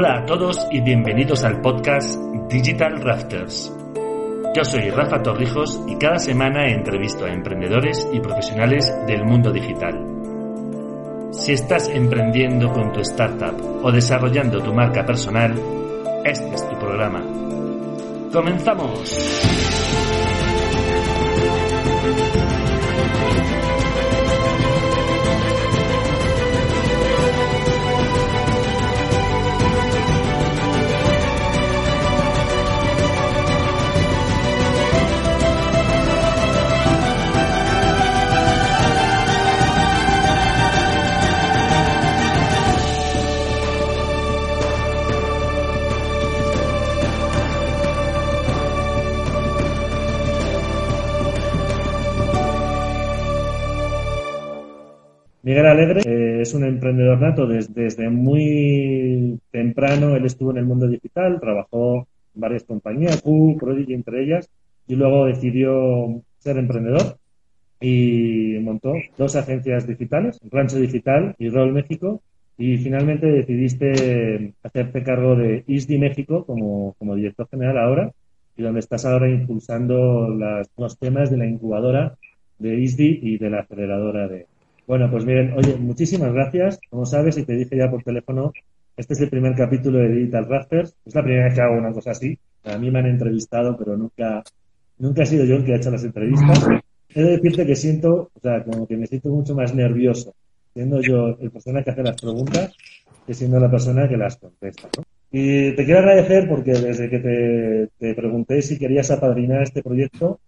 Hola a todos y bienvenidos al podcast Digital Rafters. Yo soy Rafa Torrijos y cada semana entrevisto a emprendedores y profesionales del mundo digital. Si estás emprendiendo con tu startup o desarrollando tu marca personal, este es tu programa. ¡Comenzamos! Miguel Alegre es un emprendedor nato desde, muy temprano. Él estuvo en el mundo digital, trabajó en varias compañías, Q, Prodigy entre ellas, y luego decidió ser emprendedor y montó dos agencias digitales, Rancho Digital y Roll México, y finalmente decidiste hacerte cargo de ISDI México como, como director general ahora, y donde estás ahora impulsando los temas de la incubadora de ISDI y de la aceleradora de, bueno, pues miren, oye, muchísimas gracias. Como sabes, y te dije ya por teléfono, este es el primer capítulo de Digital Rafters. Es la primera vez que hago una cosa así. A mí me han entrevistado, pero nunca, nunca he sido yo el que ha hecho las entrevistas. He de decirte que siento, o sea, como que me siento mucho más nervioso siendo yo el persona que hace las preguntas que siendo la persona que las contesta. Y te quiero agradecer porque desde que te pregunté si querías apadrinar este proyecto,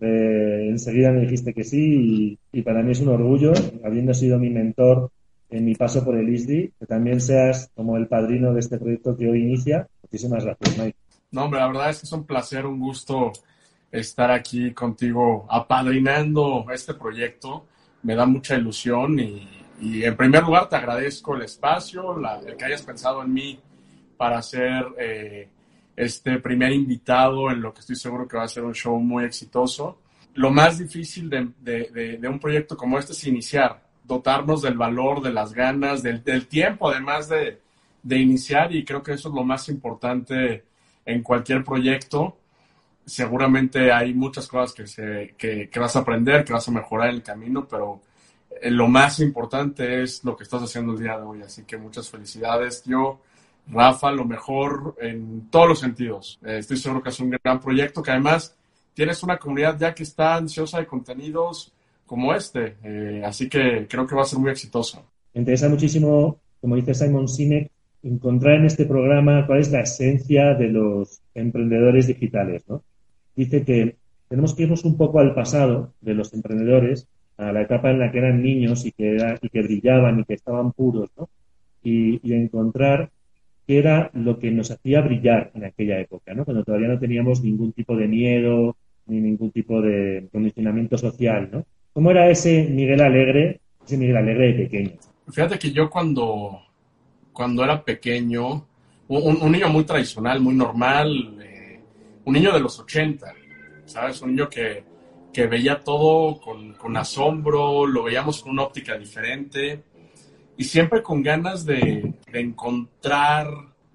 eh, enseguida me dijiste que sí y, para mí es un orgullo, habiendo sido mi mentor en mi paso por el ISDI, que también seas como el padrino de este proyecto que hoy inicia. Muchísimas gracias, Mike. No, hombre, la verdad es que es un placer, un gusto estar aquí contigo apadrinando este proyecto. Me da mucha ilusión y, en primer lugar te agradezco el espacio, el que hayas pensado en mí para hacer eh, este primer invitado en lo que estoy seguro que va a ser un show muy exitoso. Lo más difícil de, un proyecto como este es iniciar, dotarnos del valor, de las ganas, del, tiempo, además de, iniciar, y creo que eso es lo más importante en cualquier proyecto. Seguramente hay muchas cosas que, se, que, que vas a aprender, que vas a mejorar en el camino, pero eh, lo más importante es lo que estás haciendo el día de hoy. Así que muchas felicidades. Yo Rafa, lo mejor en todos los sentidos. Eh, estoy seguro que es un gran proyecto, que además tienes una comunidad ya que está ansiosa de contenidos como este, eh, así que creo que va a ser muy exitoso. Me interesa muchísimo, como dice Simon Sinek, encontrar en este programa cuál es la esencia de los emprendedores digitales. ¿no? Dice que tenemos que irnos un poco al pasado de los emprendedores, a la etapa en la que eran niños y que, y que brillaban y que estaban puros, ¿no? y, y encontrar que era lo que nos hacía brillar en aquella época, ¿no? Cuando todavía no teníamos ningún tipo de miedo ni ningún tipo de condicionamiento social, ¿no? ¿Cómo era ese Miguel Alegre, ese Miguel Alegre de pequeño? Fíjate que yo cuando, cuando era pequeño, un, niño muy tradicional, muy normal, eh, un niño de los 80, ¿sabes? Un niño que, que veía todo con, con, asombro, lo veíamos con una óptica diferente y siempre con ganas de, encontrar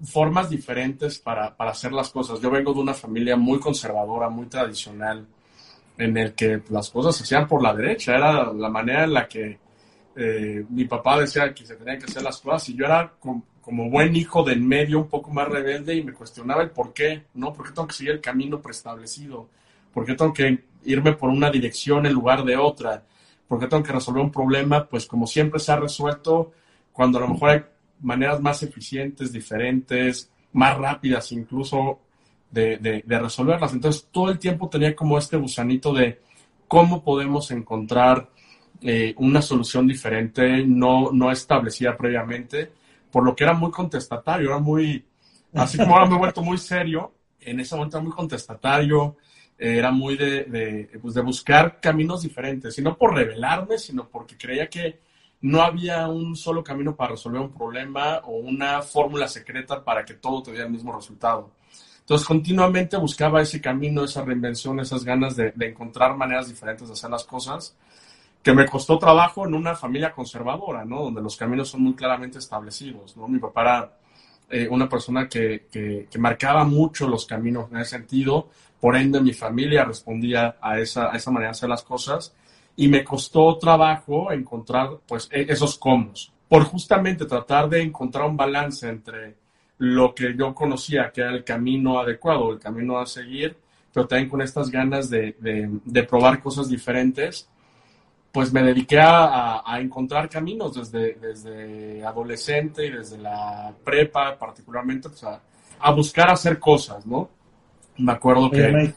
formas diferentes para, hacer las cosas. Yo vengo de una familia muy conservadora, muy tradicional, en el que las cosas se hacían por la derecha. Era la manera en la que eh, mi papá decía que se tenían que hacer las cosas y yo era como buen hijo del medio un poco más rebelde y me cuestionaba el por qué, ¿no? ¿Por qué tengo que seguir el camino preestablecido? ¿Por qué tengo que irme por una dirección en lugar de otra? Porque tengo que resolver un problema, pues como siempre se ha resuelto, cuando a lo mejor hay maneras más eficientes, diferentes, más rápidas incluso de, resolverlas. Entonces todo el tiempo tenía como este gusanito de cómo podemos encontrar eh, una solución diferente, no, no establecida previamente, por lo que era muy contestatario, era muy, así como ahora me he vuelto muy serio, en ese momento era muy contestatario, eh, era muy de, pues de buscar caminos diferentes, y no por revelarme, sino porque creía que no había un solo camino para resolver un problema o una fórmula secreta para que todo te diera el mismo resultado. Entonces, continuamente buscaba ese camino, esa reinvención, esas ganas de, encontrar maneras diferentes de hacer las cosas, que me costó trabajo en una familia conservadora, ¿no? Donde los caminos son muy claramente establecidos, ¿no? Mi papá era eh, una persona que, que, marcaba mucho los caminos en ese sentido, por ende mi familia respondía a esa, manera de hacer las cosas y me costó trabajo encontrar pues e, esos comos, por justamente tratar de encontrar un balance entre lo que yo conocía que era el camino adecuado, el camino a seguir, pero también con estas ganas de, probar cosas diferentes, pues me dediqué a, encontrar caminos desde, adolescente y desde la prepa particularmente, pues a buscar hacer cosas, ¿no? Me acuerdo Oye, que... Mike,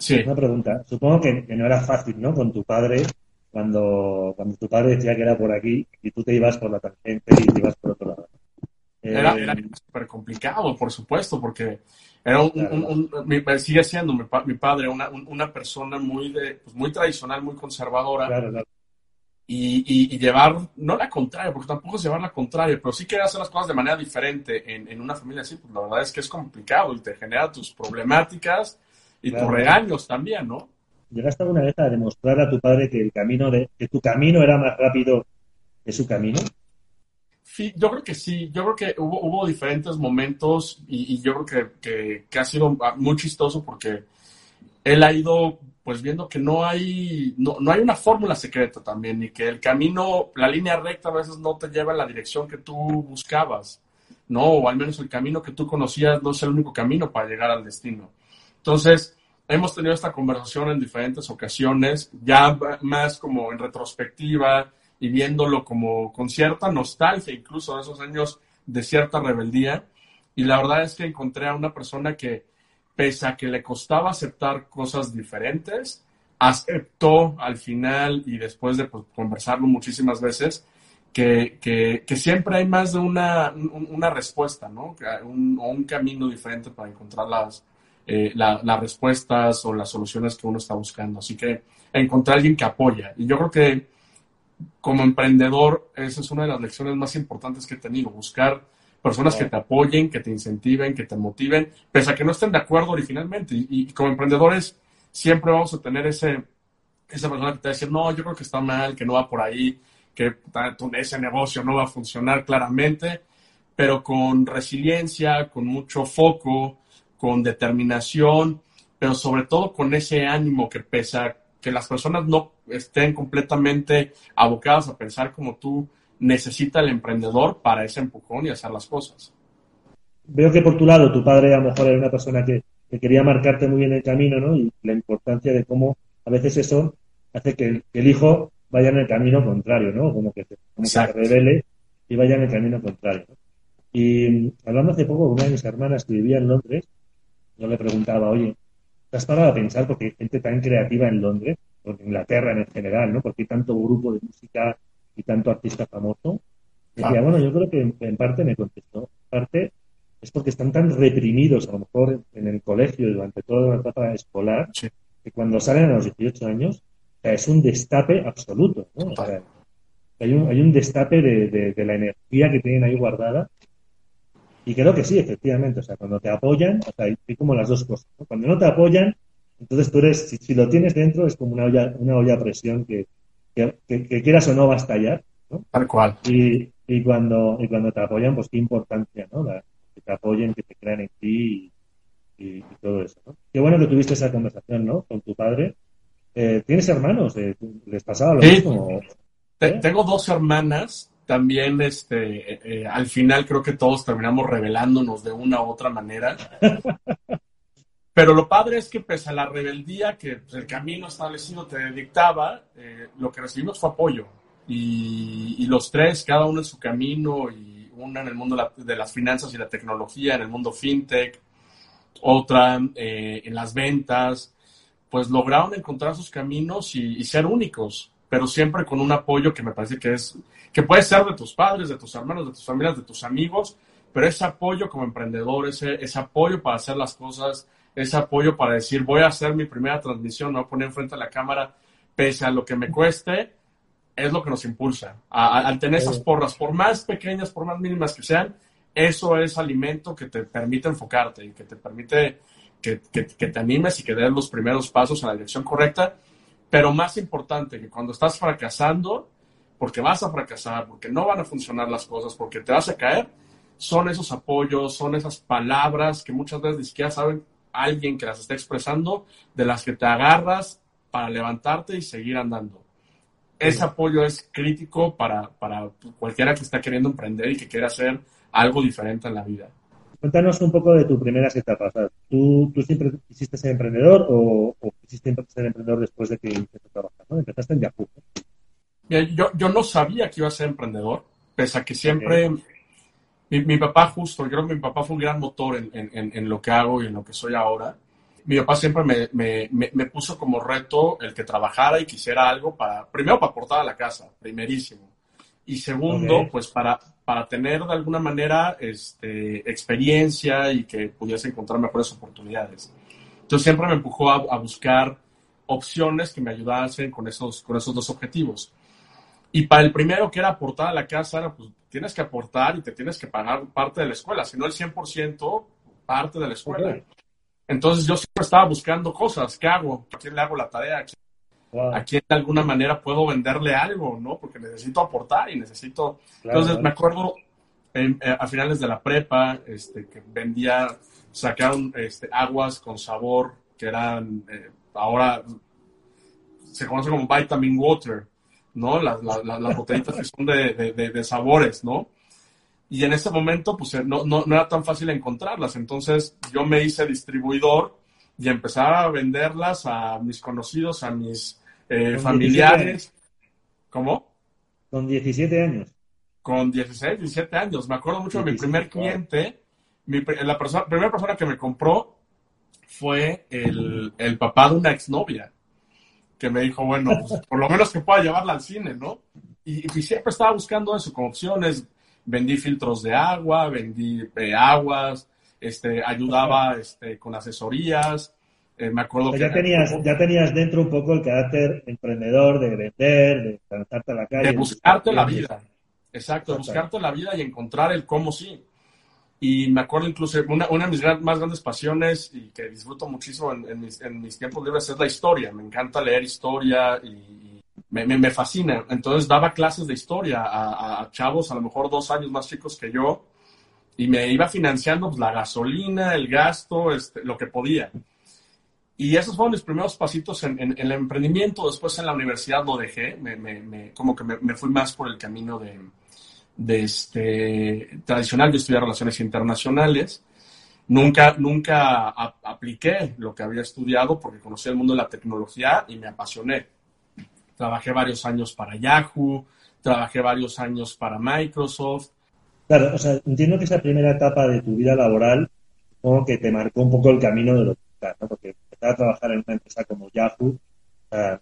Sí. Una pregunta. Supongo que, que, no era fácil, ¿no? Con tu padre, cuando, cuando tu padre decía que era por aquí y tú te ibas por la tangente y te ibas por otro lado. Era, era súper complicado, por supuesto, porque era un, claro. un, un, un, sigue siendo mi, mi padre una, una persona muy, de, pues muy tradicional, muy conservadora. Claro, claro. Y, y, y, llevar, no la contraria, porque tampoco es llevar la contraria, pero sí querer hacer las cosas de manera diferente en, en una familia así, pues la verdad es que es complicado y te genera tus problemáticas y claro. tus regaños también, ¿no? ¿Llegaste alguna vez a demostrar a tu padre que el camino de, que tu camino era más rápido que su camino? Sí, yo creo que sí, yo creo que hubo, hubo diferentes momentos y, y yo creo que, que, que, ha sido muy chistoso porque él ha ido pues viendo que no hay, no, no hay una fórmula secreta también y que el camino, la línea recta a veces no te lleva en la dirección que tú buscabas, ¿no? O al menos el camino que tú conocías no es el único camino para llegar al destino. Entonces, hemos tenido esta conversación en diferentes ocasiones, ya más como en retrospectiva y viéndolo como con cierta nostalgia, incluso de esos años de cierta rebeldía. Y la verdad es que encontré a una persona que, pese a que le costaba aceptar cosas diferentes, aceptó al final y después de pues, conversarlo muchísimas veces, que, que, que, siempre hay más de una, una respuesta, ¿no? Un, o un camino diferente para encontrar las, eh, la, las respuestas o las soluciones que uno está buscando. Así que encontrar a alguien que apoya. Y yo creo que como emprendedor, esa es una de las lecciones más importantes que he tenido, buscar personas que te apoyen, que te incentiven, que te motiven, pese a que no estén de acuerdo originalmente. Y, y como emprendedores, siempre vamos a tener ese, esa persona que te va a decir, no, yo creo que está mal, que no va por ahí, que ese negocio no va a funcionar claramente, pero con resiliencia, con mucho foco, con determinación, pero sobre todo con ese ánimo que pesa, que las personas no estén completamente abocadas a pensar como tú, necesita el emprendedor para ese empujón y hacer las cosas. Veo que por tu lado tu padre a lo mejor era una persona que, que quería marcarte muy bien el camino, ¿no? Y la importancia de cómo a veces eso hace que el, que el hijo vaya en el camino contrario, ¿no? Como que, como que se revele y vaya en el camino contrario. ¿no? Y hablando hace poco con una de mis hermanas que vivía en Londres, yo le preguntaba, oye, ¿te has parado a pensar porque hay gente tan creativa en Londres, o en Inglaterra en general, ¿no? Porque hay tanto grupo de música y tanto artista famoso. Decía, ah. bueno, yo creo que en, en, parte me contestó, en parte es porque están tan reprimidos a lo mejor en el colegio durante toda la etapa escolar, sí. que cuando salen a los 18 años es un destape absoluto, ¿no? O sea, hay, un, hay un destape de, de, de la energía que tienen ahí guardada y creo que sí, efectivamente. O sea, cuando te apoyan, o sea, hay como las dos cosas. ¿no? Cuando no te apoyan, entonces tú eres, si, si, lo tienes dentro, es como una olla, una olla a presión que, que, que, que quieras o no va a estallar. ¿no? Tal cual. Y, y, cuando, y cuando te apoyan, pues qué importancia, ¿no? La, que te apoyen, que te crean en ti y, y, y, todo eso, ¿no? Qué bueno que tuviste esa conversación, ¿no? Con tu padre. Eh, ¿Tienes hermanos? Eh, ¿Les pasaba lo sí. mismo? ¿Eh? Tengo dos hermanas también este, eh, al final creo que todos terminamos revelándonos de una u otra manera. Pero lo padre es que pese a la rebeldía que pues, el camino establecido te dictaba, eh, lo que recibimos fue apoyo. Y, y, los tres, cada uno en su camino, y una en el mundo de las finanzas y la tecnología, en el mundo fintech, otra en las ventas, pues lograron encontrar sus caminos y, y ser únicos pero siempre con un apoyo que me parece que es, que puede ser de tus padres, de tus hermanos, de tus familias, de tus amigos, pero ese apoyo como emprendedor, ese, ese apoyo para hacer las cosas, ese apoyo para decir, voy a hacer mi primera transmisión, no voy a poner enfrente a la cámara, pese a lo que me cueste, es lo que nos impulsa. Al tener esas porras, por más pequeñas, por más mínimas que sean, eso es alimento que te permite enfocarte y que te permite que, que, que te animes y que des los primeros pasos en la dirección correcta. Pero más importante, que cuando estás fracasando, porque vas a fracasar, porque no van a funcionar las cosas, porque te vas a caer, son esos apoyos, son esas palabras que muchas veces ni siquiera saben alguien que las está expresando, de las que te agarras para levantarte y seguir andando. Ese apoyo es crítico para, para cualquiera que está queriendo emprender y que quiera hacer algo diferente en la vida. Cuéntanos un poco de tu primera etapas. ¿Tú, ¿Tú siempre quisiste ser emprendedor o, o quisiste ser emprendedor después de que empezaste a trabajar? ¿no? Empezaste en Yahoo. yo, yo no sabía que iba a ser emprendedor, pese a que siempre... Mi, mi, papá justo, creo que mi papá fue un gran motor en, en, en, lo que hago y en lo que soy ahora. Mi papá siempre me, me, me, puso como reto el que trabajara y quisiera algo para, primero para aportar a la casa, primerísimo. Y segundo, pues para, para tener de alguna manera este, experiencia y que pudiese encontrar mejores oportunidades. Entonces siempre me empujó a, a buscar opciones que me ayudasen con esos, con esos dos objetivos. Y para el primero, que era aportar a la casa, era, pues tienes que aportar y te tienes que pagar parte de la escuela, si no el 100% parte de la escuela. Entonces yo siempre estaba buscando cosas, ¿qué hago? ¿A quién le hago la tarea? ¿A quién de alguna manera puedo venderle algo? ¿no? Porque necesito aportar y necesito... Entonces me acuerdo eh, a finales de la prepa este, que vendía, sacaron este, aguas con sabor que eran, eh, ahora se conoce como vitamin water ¿no? Las, las, botellitas que son de, de, sabores, ¿no? Y en ese momento, pues eh, no, no, no, era tan fácil encontrarlas. Entonces yo me hice distribuidor y empezaba a venderlas a mis conocidos, a mis eh, familiares. ¿Cómo? Con 17 años. Con 16, 17 años. Me acuerdo mucho de mi primer cliente. Mi, la persona, primera persona que me compró fue el, el papá de una exnovia que me dijo, bueno, pues, por lo menos que pueda llevarla al cine, ¿no? Y, siempre estaba buscando eso como opciones. Vendí filtros de agua, vendí eh, aguas, este, ayudaba este, con asesorías. Eh, me acuerdo que... Ya tenías, ya tenías dentro un poco el carácter emprendedor de vender, de lanzarte a la calle. De buscarte la vida. Exacto, de buscarte la vida y encontrar el cómo sí. Y me acuerdo incluso, una, una de mis más grandes pasiones y que disfruto muchísimo en, mis, en, mis, tiempos libres es la historia. Me encanta leer historia y, me, me, fascina. Entonces daba clases de historia a, a, chavos a lo mejor dos años más chicos que yo y me iba financiando pues, la gasolina, el gasto, este, lo que podía. Y esos fueron mis primeros pasitos en, en, el emprendimiento. Después en la universidad lo dejé, me, me, como que me, fui más por el camino de, de este, tradicional, yo estudié relaciones internacionales. Nunca, nunca apliqué lo que había estudiado porque conocí el mundo de la tecnología y me apasioné. Trabajé varios años para Yahoo, trabajé varios años para Microsoft. Claro, o sea, entiendo que esa primera etapa de tu vida laboral como que te marcó un poco el camino de lo que ¿no? Porque empezar a trabajar en una empresa como Yahoo,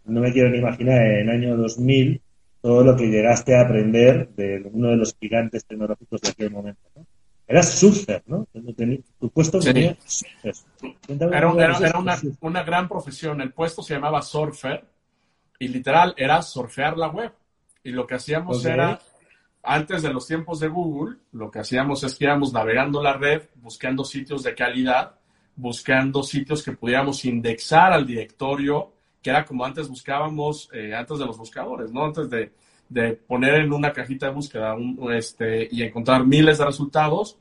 no me quiero ni imaginar en el año 2000 todo lo que llegaste a aprender de uno de los gigantes tecnológicos de aquel momento. ¿no? Eras surfer, ¿no? Tu puesto sí. Era, era, una, una, gran profesión. El puesto se llamaba surfer y literal era surfear la web. Y lo que hacíamos era, antes de los tiempos de Google, lo que hacíamos es que íbamos navegando la red, buscando sitios de calidad, buscando sitios que pudiéramos indexar al directorio que era como antes buscábamos, eh, antes de los buscadores, ¿no? Antes de, de, poner en una cajita de búsqueda un, este, y encontrar miles de resultados,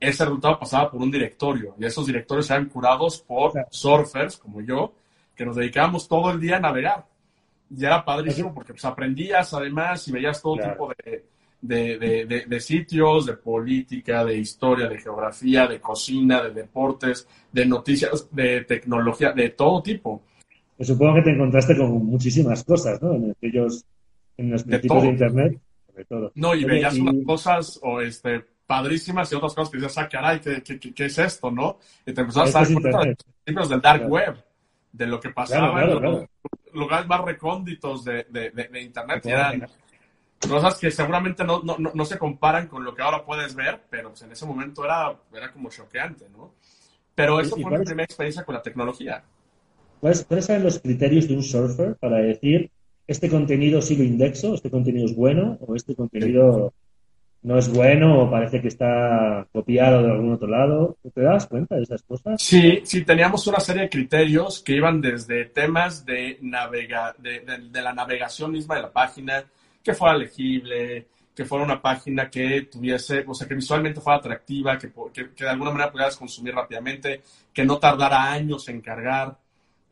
ese resultado pasaba por un directorio y esos directorios eran curados por surfers como yo, que nos dedicábamos todo el día a navegar. Y era padrísimo porque pues, aprendías además y veías todo tipo de, de, de, de, sitios, de política, de historia, de geografía, de cocina, de deportes, de noticias, de tecnología, de todo tipo pues supongo que te encontraste con muchísimas cosas, ¿no? En aquellos, en los principios de, Internet, sobre todo. No, y veías unas cosas o este, padrísimas y otras cosas que dices, ah, caray, ¿qué, qué, qué es esto, no? Y te empezabas a dar cuenta de los principios del dark web, de lo que pasaba, lugares más recónditos de, Internet. eran cosas que seguramente no, no, se comparan con lo que ahora puedes ver, pero pues, en ese momento era, era como choqueante, ¿no? Pero eso fue mi primera experiencia con la tecnología. ¿Cuáles, son los criterios de un surfer para decir este contenido sí lo indexo, este contenido es bueno o este contenido no es bueno o parece que está copiado de algún otro lado. ¿Te das cuenta de esas cosas? Sí, sí, teníamos una serie de criterios que iban desde temas de, navega, de, la navegación misma de la página, que fuera legible, que fuera una página que tuviese, o sea, que visualmente fuera atractiva, que, que, de alguna manera pudieras consumir rápidamente, que no tardara años en cargar,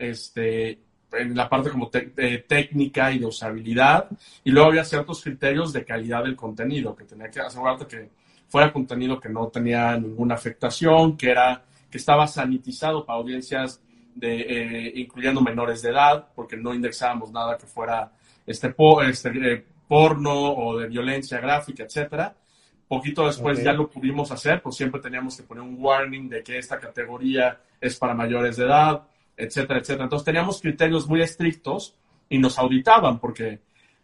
este, en la parte como técnica y de usabilidad. Y luego había ciertos criterios de calidad del contenido, que tenía que asegurarte que fuera contenido que no tenía ninguna afectación, que era que estaba sanitizado para audiencias de, eh, incluyendo menores de edad, porque no indexábamos nada que fuera este, este eh, porno o de violencia gráfica, etcétera. Poquito después ya lo pudimos hacer, pues siempre teníamos que poner un warning de que esta categoría es para mayores de edad etcétera, etcétera. Entonces teníamos criterios muy estrictos y nos auditaban porque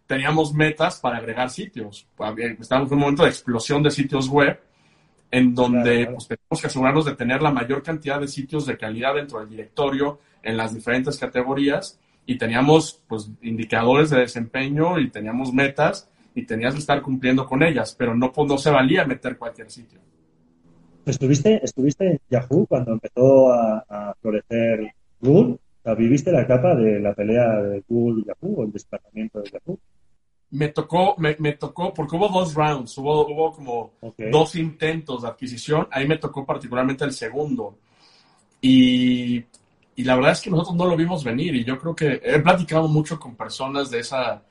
teníamos metas para agregar sitios. Estábamos en un momento de explosión de sitios web en donde pues, tenemos que asegurarnos de tener la mayor cantidad de sitios de calidad dentro del directorio en las diferentes categorías y teníamos pues indicadores de desempeño y teníamos metas y tenías que estar cumpliendo con ellas, pero no, pues, no se valía meter cualquier sitio. ¿Estuviste, estuviste en Yahoo cuando empezó a florecer Google, ¿viviste la etapa de la pelea de Google y Yahoo o el desplazamiento de Yahoo? Me tocó, me, tocó, porque hubo dos rounds, hubo, hubo como dos intentos de adquisición, ahí me tocó particularmente el segundo. Y, la verdad es que nosotros no lo vimos venir y yo creo que he platicado mucho con personas de esa,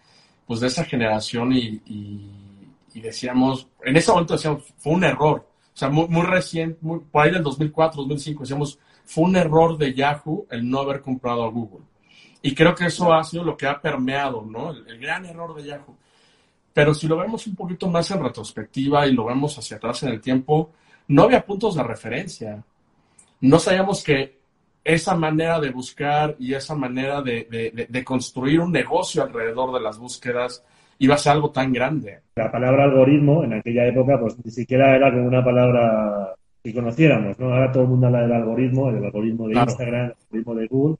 pues de esa generación y, y, decíamos, en ese momento decíamos, fue un error. O sea, muy, muy reciente, muy, por ahí del 2004, 2005, decíamos, fue un error de Yahoo el no haber comprado a Google. Y creo que eso ha sido lo que ha permeado, ¿no? El, gran error de Yahoo. Pero si lo vemos un poquito más en retrospectiva y lo vemos hacia atrás en el tiempo, no había puntos de referencia. No sabíamos que esa manera de buscar y esa manera de, de, construir un negocio alrededor de las búsquedas iba a ser algo tan grande. La palabra algoritmo en aquella época pues ni siquiera era como una palabra si conociéramos, ¿no? Ahora todo el mundo habla del algoritmo, el algoritmo de Instagram, el algoritmo de Google,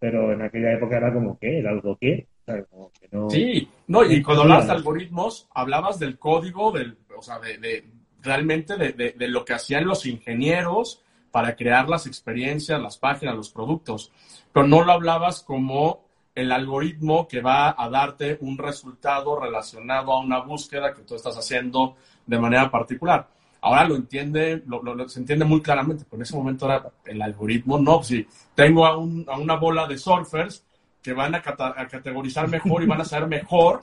pero en aquella época era como, ¿qué? ¿El algo qué? Sí, no, y cuando hablabas de algoritmos, hablabas del código, del, o sea, de, realmente de, de, lo que hacían los ingenieros para crear las experiencias, las páginas, los productos, pero no lo hablabas como el algoritmo que va a darte un resultado relacionado a una búsqueda que tú estás haciendo de manera particular. Ahora lo entiende, lo, se entiende muy claramente, pero en ese momento era el algoritmo, no, si tengo a, una bola de surfers que van a, categorizar mejor y van a saber mejor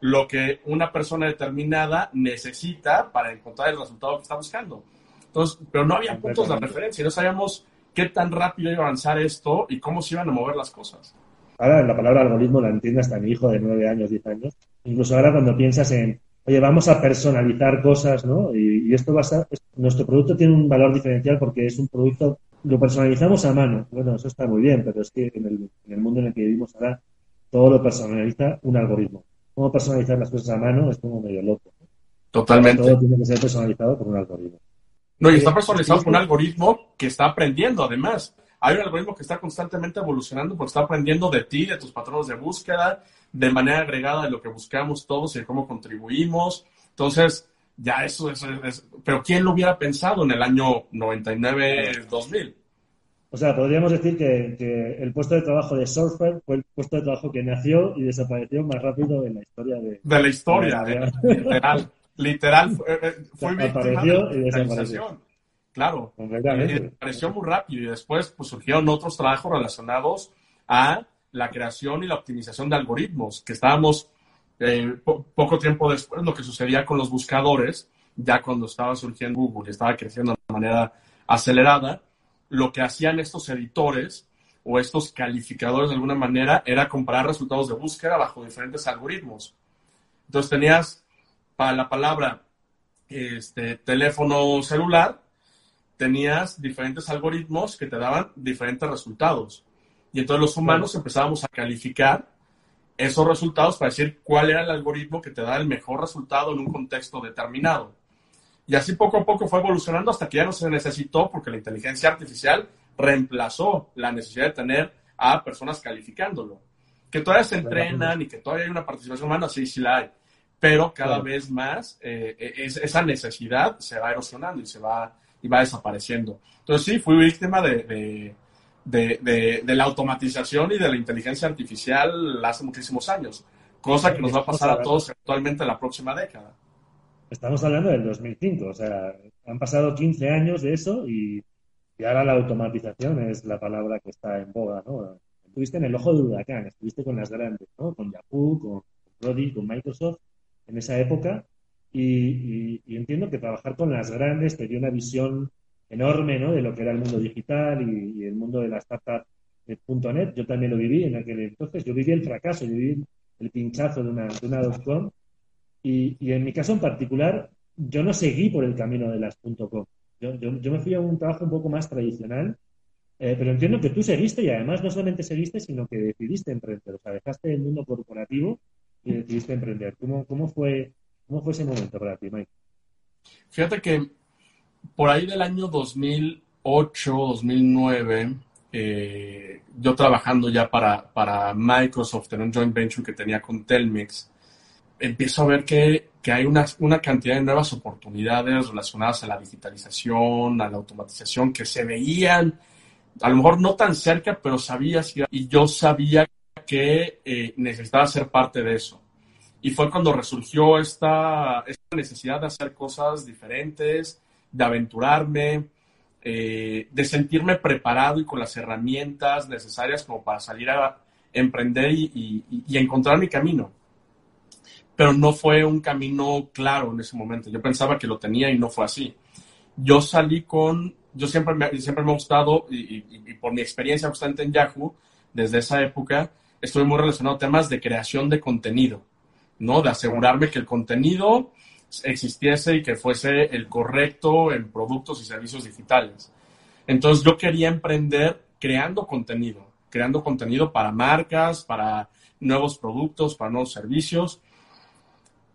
lo que una persona determinada necesita para encontrar el resultado que está buscando. Entonces, pero no había puntos de referencia, no sabíamos qué tan rápido iba a avanzar esto y cómo se iban a mover las cosas. Ahora la palabra algoritmo la entiende hasta mi hijo de 9 años, 10 años. Incluso ahora cuando piensas en oye, vamos a personalizar cosas, ¿no? Y, esto va a ser, nuestro producto tiene un valor diferencial porque es un producto, lo personalizamos a mano. Bueno, eso está muy bien, pero es que en el, en el mundo en el que vivimos ahora, todo lo personaliza un algoritmo. Cómo personalizar las cosas a mano es como medio loco. Totalmente. Todo tiene que ser personalizado por un algoritmo. No, y está personalizado por un algoritmo que está aprendiendo, además. Hay un algoritmo que está constantemente evolucionando porque está aprendiendo de ti, de tus patrones de búsqueda, de manera agregada de lo que buscamos todos y de cómo contribuimos. Entonces, ya eso es, Pero ¿quién lo hubiera pensado en el año 99-2000? O sea, podríamos decir que, el puesto de trabajo de Surfer fue el puesto de trabajo que nació y desapareció más rápido en la historia de... De la historia, literal. literal, fue, eh, fue apareció y desapareció. Claro, desapareció muy rápido y después pues, surgieron otros trabajos relacionados a la creación y la optimización de algoritmos, que estábamos eh, poco tiempo después, lo que sucedía con los buscadores, ya cuando estaba surgiendo Google y estaba creciendo de manera acelerada, lo que hacían estos editores o estos calificadores de alguna manera era comparar resultados de búsqueda bajo diferentes algoritmos. Entonces tenías para la palabra este, teléfono celular, tenías diferentes algoritmos que te daban diferentes resultados. Y entonces los humanos empezábamos a calificar esos resultados para decir cuál era el algoritmo que te da el mejor resultado en un contexto determinado. Y así poco a poco fue evolucionando hasta que ya no se necesitó porque la inteligencia artificial reemplazó la necesidad de tener a personas calificándolo. Que todavía se entrenan y que todavía hay una participación humana, sí, sí la hay. Pero cada vez más eh, esa necesidad se va erosionando y se va, y va desapareciendo. Entonces sí, fui víctima de, de, la automatización y de la inteligencia artificial hace muchísimos años, cosa que nos va a pasar a todos actualmente en la próxima década. Estamos hablando del 2005, o sea, han pasado 15 años de eso y, ahora la automatización es la palabra que está en boga, ¿no? Estuviste en el ojo de huracán, estuviste con las grandes, ¿no? Con Yahoo, con Prodi, con Microsoft en esa época y, y, entiendo que trabajar con las grandes te dio una visión enorme ¿no? de lo que era el mundo digital y, el mundo de la startup de .NET. Yo también lo viví en aquel entonces. Yo viví el fracaso, yo viví el pinchazo de una, de .com. Y, y, en mi caso en particular, yo no seguí por el camino de las .com. Yo, yo, yo me fui a un trabajo un poco más tradicional, eh, pero entiendo que tú seguiste y además no solamente seguiste, sino que decidiste emprender. O sea, dejaste el mundo corporativo y decidiste emprender. ¿Cómo, cómo, fue, cómo fue ese momento para ti, Mike? Fíjate que por ahí del año 2008, 2009, eh, yo trabajando ya para, para Microsoft en un joint venture que tenía con Telmex, empiezo a ver que, que hay una, una, cantidad de nuevas oportunidades relacionadas a la digitalización, a la automatización, que se veían, a lo mejor no tan cerca, pero sabías, y yo sabía que eh, necesitaba ser parte de eso. Y fue cuando resurgió esta, esta necesidad de hacer cosas diferentes, de aventurarme, eh, de sentirme preparado y con las herramientas necesarias como para salir a emprender y, encontrar mi camino. Pero no fue un camino claro en ese momento. Yo pensaba que lo tenía y no fue así. Yo salí con, yo siempre me, siempre me ha gustado y, por mi experiencia constante en Yahoo, desde esa época, estuve muy relacionado a temas de creación de contenido, ¿no? De asegurarme que el contenido existiese y que fuese el correcto en productos y servicios digitales. Entonces yo quería emprender creando contenido, creando contenido para marcas, para nuevos productos, para nuevos servicios.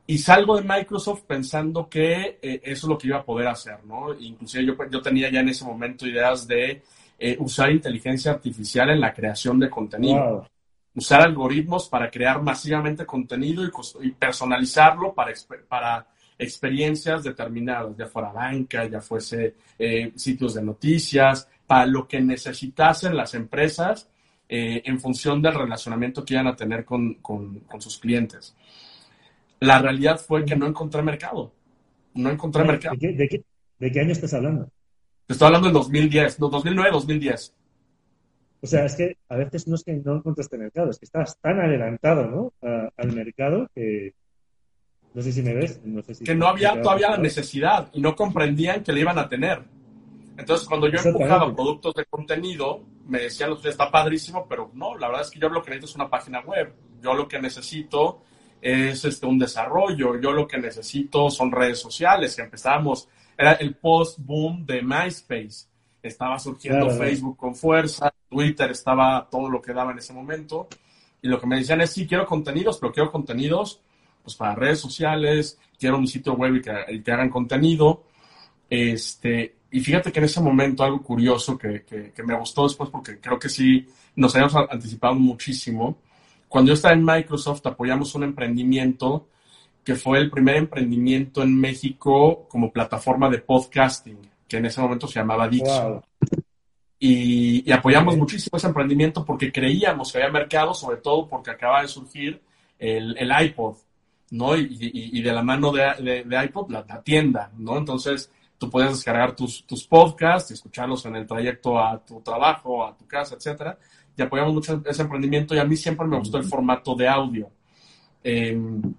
Y salgo de Microsoft pensando que eh, eso es lo que iba a poder hacer, ¿no? Inclusive yo, yo tenía ya en ese momento ideas de eh, usar inteligencia artificial en la creación de contenido. Usar algoritmos para crear masivamente contenido y, personalizarlo para, para experiencias determinadas, ya fuera banca, ya fuese eh, sitios de noticias, para lo que necesitasen las empresas eh, en función del relacionamiento que iban a tener con, con, sus clientes. La realidad fue que no encontré mercado. No encontré mercado. ¿De qué, de qué, año estás hablando? Te estoy hablando en 2010, no, 2009, 2010. O sea, es que a veces no es que no encontraste mercado, es que estás tan adelantado ¿no? al mercado que, no sé si me ves. que no había todavía la necesidad y no comprendían que le iban a tener. Entonces, cuando yo empujaba productos de contenido, me decían, está padrísimo, pero no, la verdad es que yo lo que necesito es una página web. Yo lo que necesito es este, un desarrollo. Yo lo que necesito son redes sociales, que empezábamos, era el post-boom de MySpace. Estaba surgiendo Facebook con fuerza, Twitter estaba todo lo que daba en ese momento. Y lo que me decían es, sí, quiero contenidos, pero quiero contenidos pues para redes sociales, quiero mi sitio web y que, hagan contenido. Este, y fíjate que en ese momento algo curioso que, que, me gustó después porque creo que sí nos habíamos anticipado muchísimo. Cuando yo estaba en Microsoft apoyamos un emprendimiento que fue el primer emprendimiento en México como plataforma de podcasting, que en ese momento se llamaba Dixon. Y, apoyamos muchísimo ese emprendimiento porque creíamos que había mercado, sobre todo porque acaba de surgir el, el iPod. ¿No? Y, de la mano de, de, iPod, la, tienda, ¿no? Entonces, tú puedes descargar tus, tus podcasts y escucharlos en el trayecto a tu trabajo, a tu casa, etcétera. Y apoyamos mucho ese emprendimiento y a mí siempre me gustó el formato de audio. en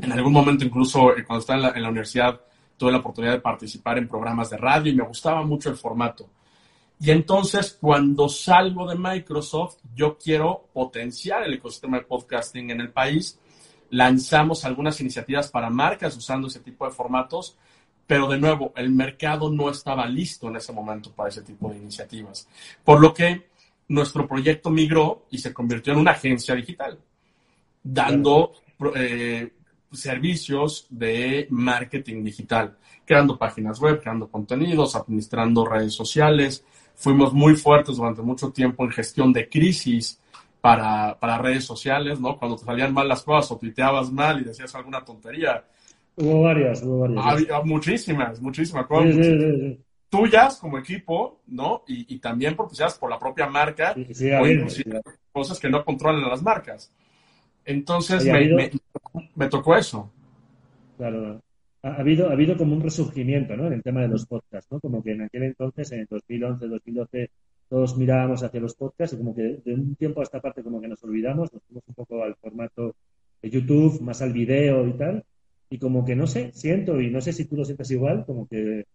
algún momento, incluso eh, cuando estaba en la, en la universidad, tuve la oportunidad de participar en programas de radio y me gustaba mucho el formato. Y entonces, cuando salgo de Microsoft, yo quiero potenciar el ecosistema de podcasting en el país lanzamos algunas iniciativas para marcas usando ese tipo de formatos, pero de nuevo, el mercado no estaba listo en ese momento para ese tipo de iniciativas. Por lo que nuestro proyecto migró y se convirtió en una agencia digital. dando eh, servicios de marketing digital, creando páginas web, creando contenidos, administrando redes sociales. Fuimos muy fuertes durante mucho tiempo en gestión de crisis para, para redes sociales, ¿no? Cuando te salían mal las cosas o tuiteabas mal y decías alguna tontería. Hubo varias, hubo varias. Había muchísimas, muchísimas cosas. tuyas como equipo, ¿no? Y, y también propiciadas por la propia marca o cosas que no controlan las marcas. Entonces me, me, tocó eso. Claro, ha habido, ha habido como un resurgimiento ¿no? en el tema de los podcasts, ¿no? Como que en aquel entonces, en el 2011, 2012, todos mirábamos hacia los podcasts y como que de un tiempo a esta parte como que nos olvidamos, nos fuimos un poco al formato de YouTube, más al video y tal, y como que no sé, siento, y no sé si tú lo sientes igual, como que,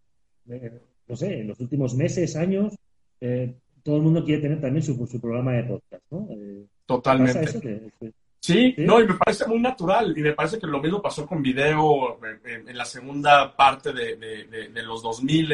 eh, no sé, en los últimos meses, años, eh, todo el mundo quiere tener también su, su programa de podcast, ¿no? Eh, Totalmente. Sí, no, y me parece muy natural. Y me parece que lo mismo pasó con video en, la segunda parte de, de, los 2000.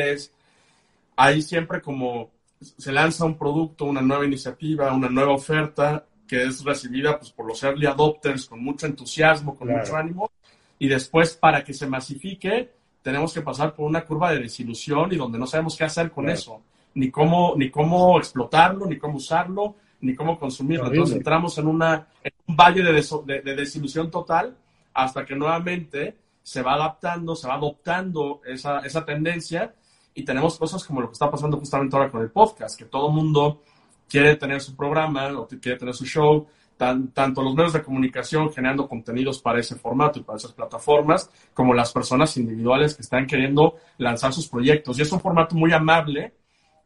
Ahí siempre como se lanza un producto, una nueva iniciativa, una nueva oferta que es recibida pues, por los early adopters con mucho entusiasmo, con mucho ánimo. Y después, para que se masifique, tenemos que pasar por una curva de desilusión y donde no sabemos qué hacer con eso, ni cómo, ni cómo explotarlo, ni cómo usarlo, ni cómo consumirlo. Entonces entramos en, una, un valle de, de, desilusión total hasta que nuevamente se va adaptando, se va adoptando esa, esa tendencia y tenemos cosas como lo que está pasando justamente ahora con el podcast, que todo mundo quiere tener su programa o quiere tener su show, tan, tanto los medios de comunicación generando contenidos para ese formato y para esas plataformas, como las personas individuales que están queriendo lanzar sus proyectos. Y es un formato muy amable,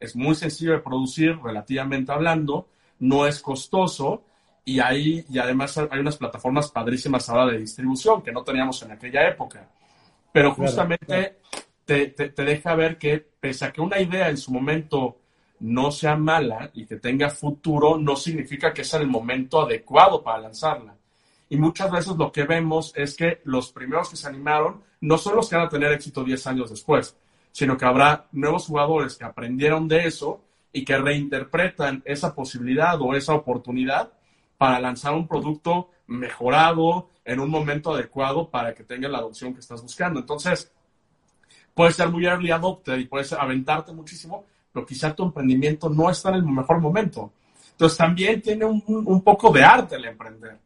es muy sencillo de producir, relativamente hablando, no es costoso y, hay, y además hay unas plataformas padrísimas ahora de distribución que no teníamos en aquella época. Pero justamente Te, deja ver que pese a que una idea en su momento no sea mala y que tenga futuro, no significa que sea el momento adecuado para lanzarla. Y muchas veces lo que vemos es que los primeros que se animaron no son los que van a tener éxito 10 años después, sino que habrá nuevos jugadores que aprendieron de eso y que reinterpretan esa posibilidad o esa oportunidad para lanzar un producto mejorado en un momento adecuado para que tenga la adopción que estás buscando. Entonces, puedes ser muy early adopter y puedes aventarte muchísimo, pero quizá tu emprendimiento no está en el mejor momento. Entonces, también tiene un, poco de arte el emprender,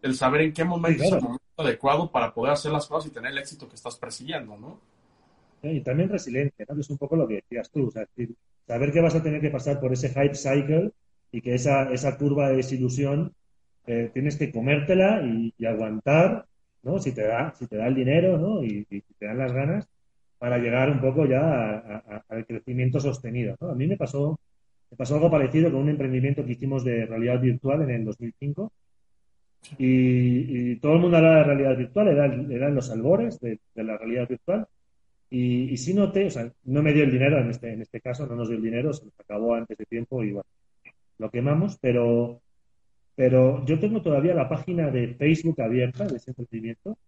el saber en qué momento es el momento adecuado para poder hacer las cosas y tener el éxito que estás persiguiendo, ¿no? Y también resiliente, ¿no? Que es un poco lo que decías tú, o sea, saber que vas a tener que pasar por ese hype cycle y que esa, esa curva de desilusión eh, tienes que comértela y, aguantar, ¿no? Si te da, si te da el dinero, ¿no? Y, y te dan las ganas para llegar un poco ya al crecimiento sostenido. A mí me pasó, me pasó algo parecido con un emprendimiento que hicimos de realidad virtual en el 2005 y, todo el mundo hablaba de realidad virtual, eran, eran los albores de, la realidad virtual. Y, y sí noté, o sea, no me dio el dinero en este, en este caso, no nos dio el dinero, se nos acabó antes de tiempo y lo quemamos, pero, pero yo tengo todavía la página de Facebook abierta de ese emprendimiento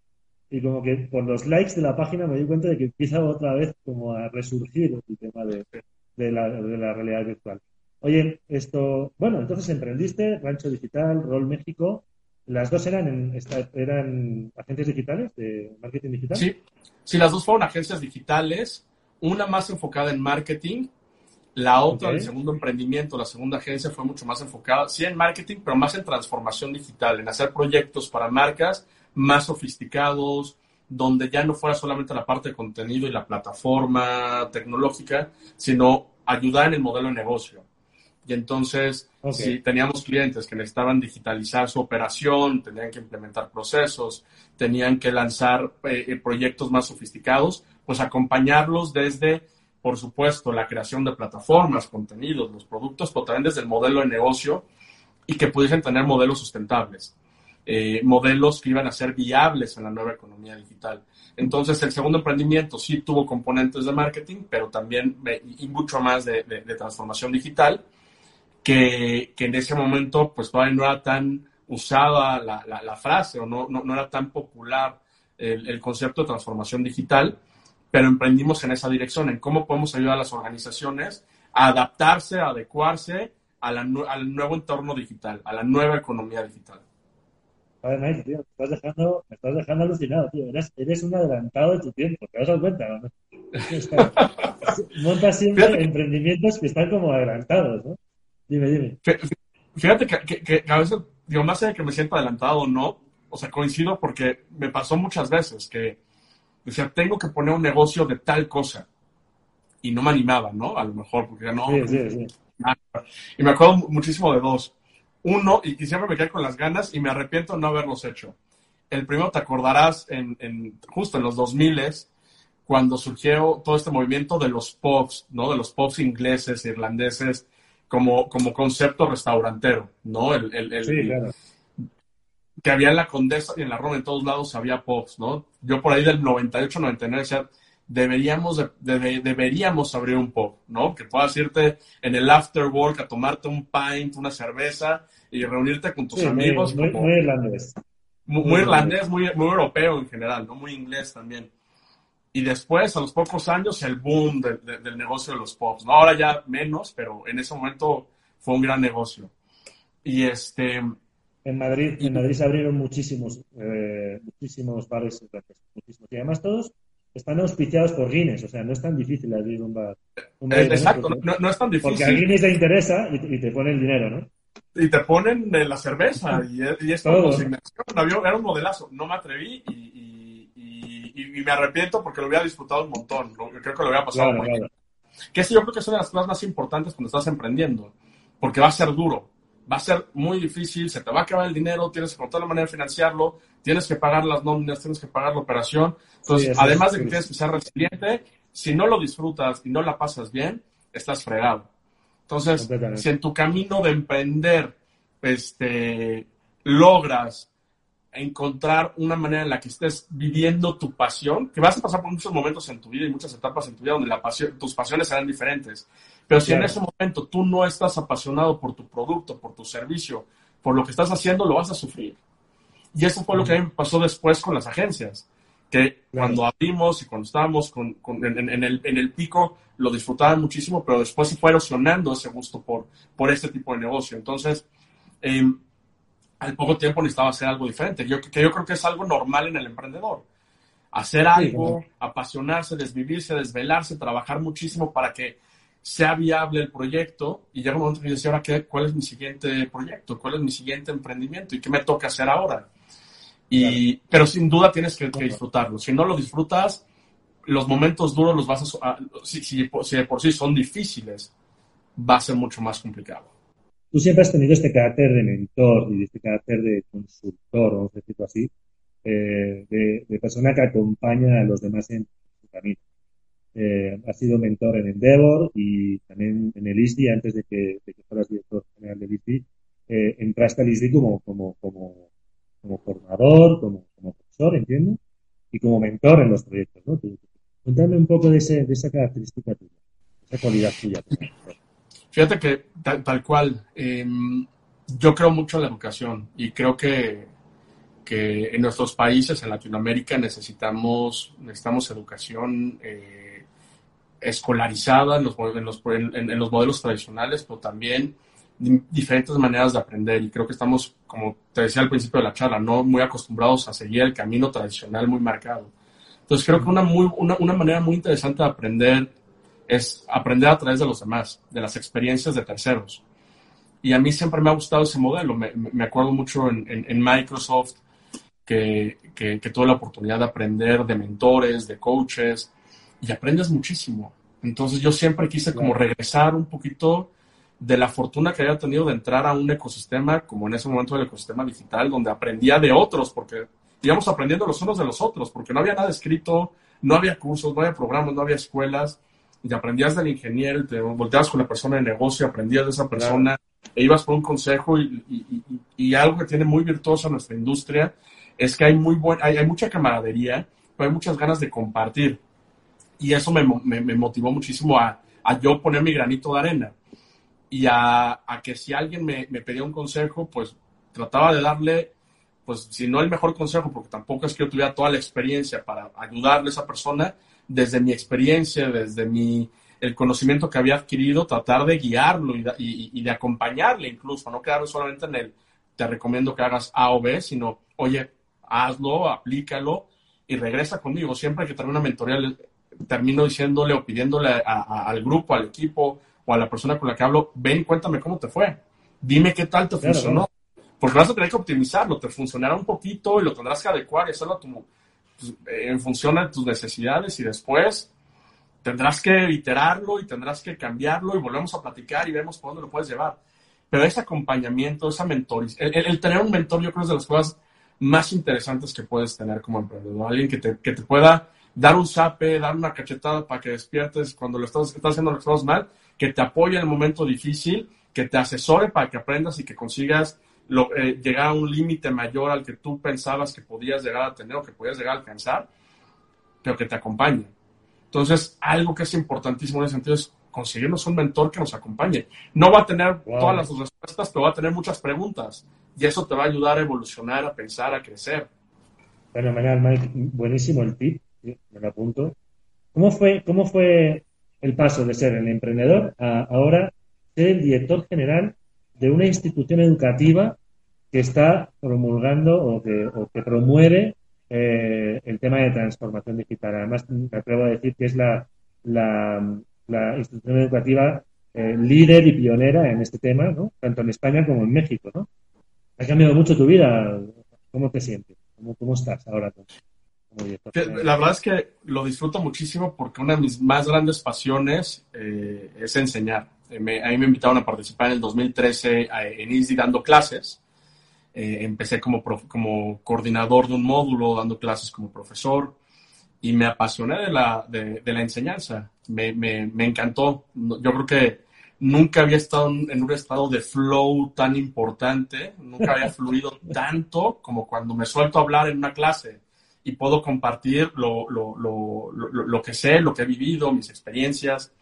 y como que por los likes de la página me di cuenta de que empieza otra vez como a resurgir el tema de, de, la, de la realidad virtual. Oye, esto, bueno, entonces emprendiste, Rancho Digital, Rol México, ¿Las dos eran, eran agentes digitales de marketing digital? Sí, sí, las dos fueron agencias digitales, una más enfocada en marketing, la otra, el segundo emprendimiento, la segunda agencia fue mucho más enfocada, sí en marketing, pero más en transformación digital, en hacer proyectos para marcas más sofisticados, donde ya no fuera solamente la parte de contenido y la plataforma tecnológica, sino ayudar en el modelo de negocio. Y entonces, si teníamos clientes que necesitaban digitalizar su operación, tenían que implementar procesos, tenían que lanzar eh, eh, proyectos más sofisticados, pues acompañarlos desde, por supuesto, la creación de plataformas, contenidos, los productos, pero también desde el modelo de negocio y que pudiesen tener modelos sustentables. Eh, modelos que iban a ser viables en la nueva economía digital. Entonces, el segundo emprendimiento sí tuvo componentes de marketing, pero también y mucho más de transformación digital que, que, en ese momento pues todavía no era tan usada la, la, frase o no, no, no, era tan popular el, el, concepto de transformación digital, pero emprendimos en esa dirección, en cómo podemos ayudar a las organizaciones a adaptarse, a adecuarse a la, al nuevo entorno digital, a la nueva economía digital. Padre tío, me estás dejando, me estás dejando alucinado, tío. Eres, eres un adelantado de tu tiempo, ¿te dado cuenta? ¿no? Montas siempre emprendimientos que están como adelantados, ¿no? Dime, dime. Fíjate que, que, a veces, digo, más allá de que me siento adelantado o no, o sea, coincido porque me pasó muchas veces que decía, tengo que poner un negocio de tal cosa. Y no me animaba, ¿no? A lo mejor, porque no. Sí, sí, sí. Y me acuerdo muchísimo de dos. Uno, y, siempre me quedé con las ganas y me arrepiento de no haberlos hecho. El primero te acordarás en, en justo en los 2000 cuando surgió todo este movimiento de los pubs, ¿no? De los pubs ingleses, irlandeses, como, como concepto restaurantero, ¿no? El, el, sí, claro. Que había en la Condesa y en la Roma, en todos lados había pubs, ¿no? Yo por ahí del 98, 99 decía, deberíamos, de, deberíamos abrir un pub, ¿no? Que puedas irte en el after work a tomarte un pint, una cerveza y reunirte con tus amigos. Muy, muy, irlandés. Muy, irlandés, muy, muy europeo en general, ¿no? Muy inglés también. Y después, a los pocos años, el boom del negocio de los pubs. ¿no? Ahora ya menos, pero en ese momento fue un gran negocio. Y este... En Madrid, en Madrid se abrieron muchísimos, eh, muchísimos bares, muchísimos. Y además todos están auspiciados por Guinness, o sea, no es tan difícil abrir un bar. Eh, exacto, no, es tan difícil. Porque a Guinness le interesa y, te ponen el dinero, ¿no? Y te ponen la cerveza y, y es como Era un modelazo. No me atreví y, y, me arrepiento porque lo hubiera disfrutado un montón. creo que lo hubiera pasado muy bien. Que sí, yo creo que es una de las cosas más importantes cuando estás emprendiendo, porque va a ser duro va a ser muy difícil, se te va a acabar el dinero, tienes que encontrar la manera de financiarlo, tienes que pagar las nóminas, tienes que pagar la operación. Entonces, además de que tienes que ser resiliente, si no lo disfrutas y no la pasas bien, estás fregado. Entonces, si en tu camino de emprender este, logras encontrar una manera en la que estés viviendo tu pasión, que vas a pasar por muchos momentos en tu vida y muchas etapas en tu vida donde la pasión, tus pasiones serán diferentes. Pero si en ese momento tú no estás apasionado por tu producto, por tu servicio, por lo que estás haciendo, lo vas a sufrir. Y eso fue lo que a mí me pasó después con las agencias, que cuando abrimos y cuando estábamos con, en, el, en, el, pico, lo disfrutaban muchísimo, pero después se fue erosionando ese gusto por, por este tipo de negocio. Entonces, em, al poco tiempo necesitaba hacer algo diferente, yo, que yo creo que es algo normal en el emprendedor. Hacer algo, apasionarse, desvivirse, desvelarse, trabajar muchísimo para que sea viable el proyecto y llega un momento que dice, ahora, qué, ¿cuál es mi siguiente proyecto? ¿Cuál es mi siguiente emprendimiento? ¿Y qué me toca hacer ahora? Y, Pero sin duda tienes que, disfrutarlo. Si no lo disfrutas, los momentos duros los vas a... Si, si, de por sí son difíciles, va a ser mucho más complicado. Tú siempre has tenido este carácter de mentor y este carácter de consultor, vamos a decirlo así, eh, de, de persona que acompaña a los demás en su camino eh, sido mentor en Endeavor y también en el ISDI, antes de que, de que fueras director general del ISDI, eh, entraste al ISDI como, como, como, como formador, como, como profesor, entiendo, y como mentor en los proyectos, ¿no? Cuéntame un poco de, ese, de esa característica tuya, esa cualidad tuya. Fíjate que tal, cual, em, yo creo mucho en la educación y creo que, que en nuestros países, en Latinoamérica, necesitamos, necesitamos educación eh, escolarizada en los, en los, modelos tradicionales, pero también diferentes maneras de aprender. Y creo que estamos, como te decía al principio de la charla, no muy acostumbrados a seguir el camino tradicional muy marcado. Entonces creo que una, manera muy interesante de aprender es aprender a través de los demás, de las experiencias de terceros. Y a mí siempre me ha gustado ese modelo. Me, acuerdo mucho en, en, Microsoft que, que, que, tuve la oportunidad de aprender de mentores, de coaches, y aprendes muchísimo. Entonces yo siempre quise como regresar un poquito de la fortuna que había tenido de entrar a un ecosistema, como en ese momento el ecosistema digital, donde aprendía de otros, porque íbamos aprendiendo los unos de los otros, porque no había nada escrito, no había cursos, no había programas, no había escuelas, y aprendías del ingeniero, te volteabas con la persona de negocio, aprendías de esa persona, e ibas por un consejo, y, algo que tiene muy virtuoso nuestra industria es que hay, muy buen, hay, hay mucha camaradería, pero hay muchas ganas de compartir y eso me, me, motivó muchísimo a, a, yo poner mi granito de arena y a, a que si alguien me, me, pedía un consejo, pues trataba de darle, pues si no el mejor consejo, porque tampoco es que yo tuviera toda la experiencia para ayudarle a esa persona, desde mi experiencia, desde mi, el conocimiento que había adquirido, tratar de guiarlo y, y, y de acompañarle incluso, no quedarme solamente en el te recomiendo que hagas A o B, sino, oye, hazlo, aplícalo y regresa conmigo. Siempre que termino una mentoría, termino diciéndole o pidiéndole al grupo, al equipo o a la persona con la que hablo, ven cuéntame cómo te fue. Dime qué tal te funcionó. Porque vas a tener que optimizarlo, te funcionará un poquito y lo tendrás que adecuar y hacerlo pues, en función de tus necesidades y después tendrás que iterarlo y tendrás que cambiarlo y volvemos a platicar y vemos por dónde lo puedes llevar. Pero ese acompañamiento, esa mentorización, el, tener un mentor yo creo es de las cosas más interesantes que puedes tener como emprendedor. Alguien que te, que te pueda dar un zape, dar una cachetada para que despiertes cuando lo estás, estás haciendo las cosas mal, que te apoye en el momento difícil, que te asesore para que aprendas y que consigas lo, eh, llegar a un límite mayor al que tú pensabas que podías llegar a tener o que podías llegar a alcanzar, pero que te acompañe. Entonces, algo que es importantísimo en ese sentido es conseguirnos un mentor que nos acompañe. No va a tener todas las respuestas, pero va a tener muchas preguntas. Y eso te va a ayudar a evolucionar, a pensar, a crecer. Fenomenal, Mike. Buenísimo el tip. Me lo apunto. ¿Cómo fue, ¿Cómo fue el paso de ser el emprendedor a ahora ser el director general de una institución educativa que está promulgando o que, promueve eh, el tema de transformación digital. Además, me atrevo a decir que es la, la, institución educativa eh, líder y pionera en este tema, ¿no? tanto en España como en México. ¿no? Ha cambiado mucho tu vida. ¿Cómo te sientes? ¿Cómo, cómo estás ahora? La verdad es que lo disfruto muchísimo porque una de mis más grandes pasiones eh, es enseñar. Me, a mí me invitaron a participar en el 2013 en ISDI dando clases eh, empecé como, como coordinador de un módulo, dando clases como profesor, y me apasioné de la, de, la enseñanza. Me, me, me, encantó. Yo creo que nunca había estado en un estado de flow tan importante, nunca había fluido tanto como cuando me suelto a hablar en una clase y puedo compartir lo, lo, lo, lo que sé, lo que he vivido, mis experiencias,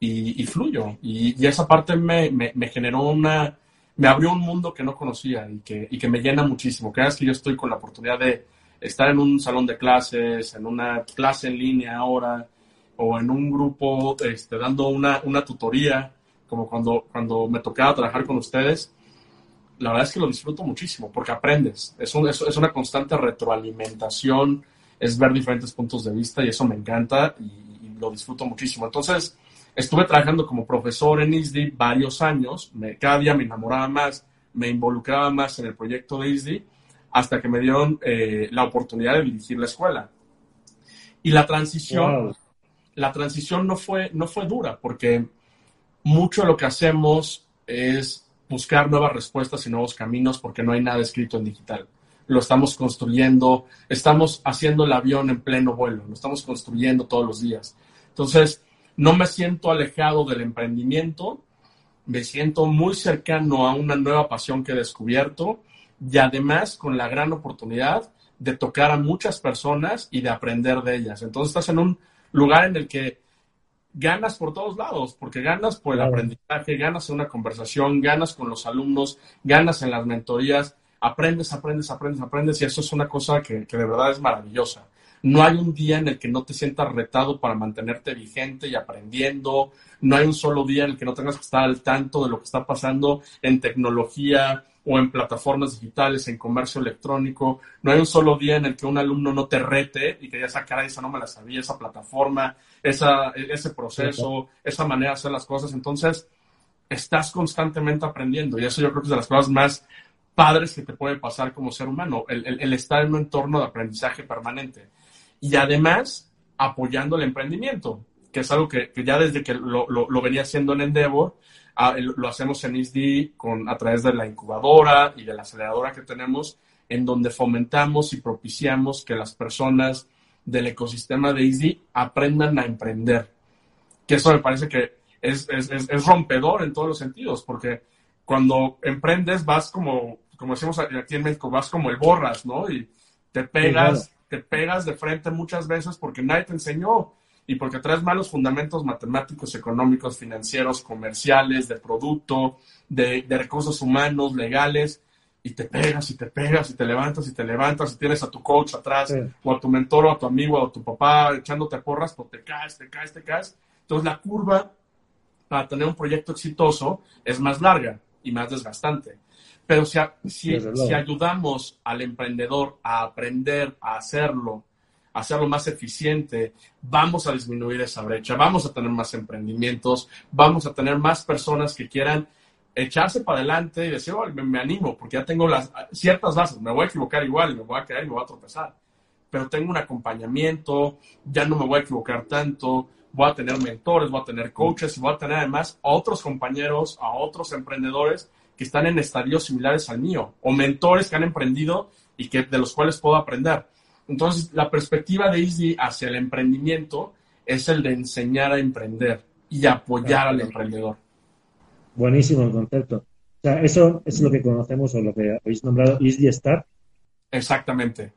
y, fluyo. Y, y, esa parte me, me, me generó una, me abrió un mundo que no conocía y que, y que me llena muchísimo. Cada vez que yo estoy con la oportunidad de estar en un salón de clases, en una clase en línea ahora, o en un grupo este, dando una, una tutoría, como cuando, cuando me tocaba trabajar con ustedes, la verdad es que lo disfruto muchísimo porque aprendes. Es, un, es, es, una constante retroalimentación, es ver diferentes puntos de vista y eso me encanta y, y lo disfruto muchísimo. Entonces, Estuve trabajando como profesor en ISDI varios años, me, cada día me enamoraba más, me involucraba más en el proyecto de ISDI, hasta que me dieron eh, la oportunidad de dirigir la escuela. Y la transición, la transición no fue, no fue dura, porque mucho de lo que hacemos es buscar nuevas respuestas y nuevos caminos, porque no hay nada escrito en digital. Lo estamos construyendo, estamos haciendo el avión en pleno vuelo, lo estamos construyendo todos los días. Entonces, no me siento alejado del emprendimiento, me siento muy cercano a una nueva pasión que he descubierto y además con la gran oportunidad de tocar a muchas personas y de aprender de ellas. Entonces estás en un lugar en el que ganas por todos lados, porque ganas por el aprendizaje, ganas en una conversación, ganas con los alumnos, ganas en las mentorías, aprendes, aprendes, aprendes, aprendes y eso es una cosa que, que de verdad es maravillosa. No hay un día en el que no te sientas retado para mantenerte vigente y aprendiendo. No hay un solo día en el que no tengas que estar al tanto de lo que está pasando en tecnología o en plataformas digitales, en comercio electrónico. No hay un solo día en el que un alumno no te rete y que ya esa cara, esa no me la sabía, esa plataforma, esa, ese proceso, esa manera de hacer las cosas. Entonces, estás constantemente aprendiendo y eso yo creo que es de las cosas más padres que te puede pasar como ser humano, el, el estar en un entorno de aprendizaje permanente y además apoyando el emprendimiento, que es algo que, ya desde que lo, lo, venía haciendo en Endeavor, ah, lo hacemos en ISD con, a través de la incubadora y de la aceleradora que tenemos, en donde fomentamos y propiciamos que las personas del ecosistema de ISD aprendan a emprender. Que eso me parece que es, es, es, rompedor en todos los sentidos, porque cuando emprendes vas como, como decimos aquí en México, vas como el borras, ¿no? Y te pegas te pegas de frente muchas veces porque nadie te enseñó y porque traes malos fundamentos matemáticos, económicos, financieros, comerciales, de producto, de, recursos humanos, legales, y te pegas y te pegas y te levantas y te levantas y tienes a tu coach atrás o a tu mentor o a tu amigo o a tu papá echándote porras, pues te caes, te caes, te caes. Entonces la curva para tener un proyecto exitoso es más larga y más desgastante. Pero si, si, si, ayudamos al emprendedor a aprender a hacerlo, a hacerlo más eficiente, vamos a disminuir esa brecha, vamos a tener más emprendimientos, vamos a tener más personas que quieran echarse para adelante y decir, me, animo, porque ya tengo las ciertas bases, me voy a equivocar igual, me voy a caer, me voy a tropezar, pero tengo un acompañamiento, ya no me voy a equivocar tanto, voy a tener mentores, voy a tener coaches voy a tener además a otros compañeros, a otros emprendedores que están en estadios similares al mío o mentores que han emprendido y que, de los cuales puedo aprender. Entonces, la perspectiva de Easy hacia el emprendimiento es el de enseñar a emprender y apoyar al emprendedor. Buenísimo el concepto. O sea, eso es lo que conocemos o lo que habéis nombrado Easy Start. Exactamente.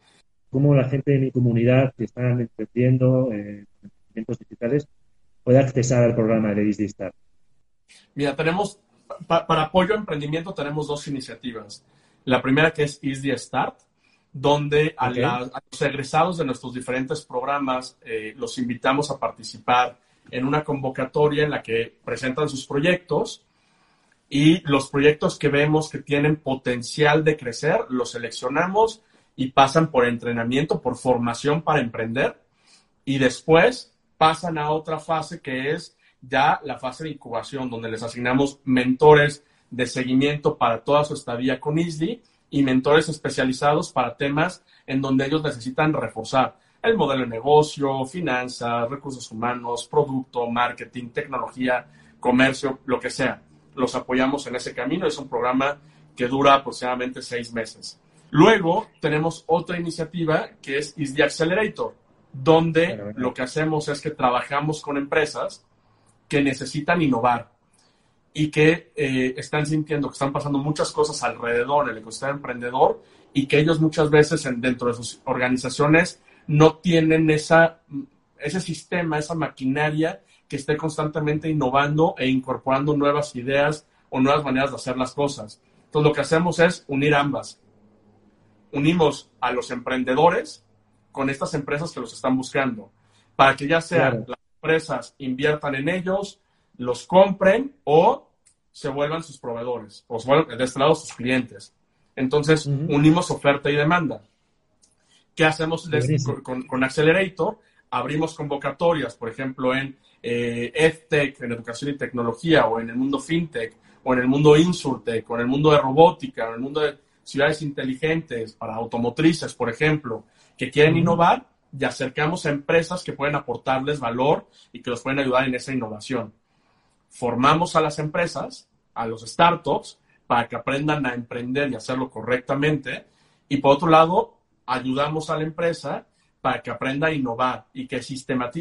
Cómo la gente de mi comunidad que están emprendiendo en emprendimientos digitales puede acceder al programa de Easy Start. Mira, tenemos para apoyo a emprendimiento tenemos dos iniciativas. La primera que es Easy Start, donde a, los egresados de nuestros diferentes programas eh, los invitamos a participar en una convocatoria en la que presentan sus proyectos y los proyectos que vemos que tienen potencial de crecer los seleccionamos y pasan por entrenamiento, por formación para emprender y después pasan a otra fase que es ya la fase de incubación, donde les asignamos mentores de seguimiento para toda su estadía con ISDI y mentores especializados para temas en donde ellos necesitan reforzar el modelo de negocio, finanzas, recursos humanos, producto, marketing, tecnología, comercio, lo que sea. Los apoyamos en ese camino. Es un programa que dura aproximadamente seis meses. Luego tenemos otra iniciativa que es ISDI Accelerator, donde lo que hacemos es que trabajamos con empresas que necesitan innovar y que eh, están sintiendo que están pasando muchas cosas alrededor del ecosistema emprendedor y que ellos muchas veces dentro de sus organizaciones no tienen esa, ese sistema, esa maquinaria que esté constantemente innovando e incorporando nuevas ideas o nuevas maneras de hacer las cosas. Entonces lo que hacemos es unir ambas. Unimos a los emprendedores con estas empresas que los están buscando, para que ya sean empresas inviertan en ellos, los compren o se vuelvan sus proveedores, o se vuelvan, de este lado sus clientes. Entonces, unimos oferta y demanda. ¿Qué hacemos con, Accelerator? Abrimos convocatorias, por ejemplo, en eh, EdTech, en educación y tecnología, o en el mundo FinTech, o en el mundo InsurTech, o en el mundo de robótica, o en el mundo de ciudades inteligentes, para automotrices, por ejemplo, que quieren innovar y acercamos a empresas que pueden aportarles valor y que los pueden ayudar en esa innovación. Formamos a las empresas, a los startups, para que aprendan a emprender y hacerlo correctamente. Y por otro lado, ayudamos a la empresa para que aprenda a innovar y que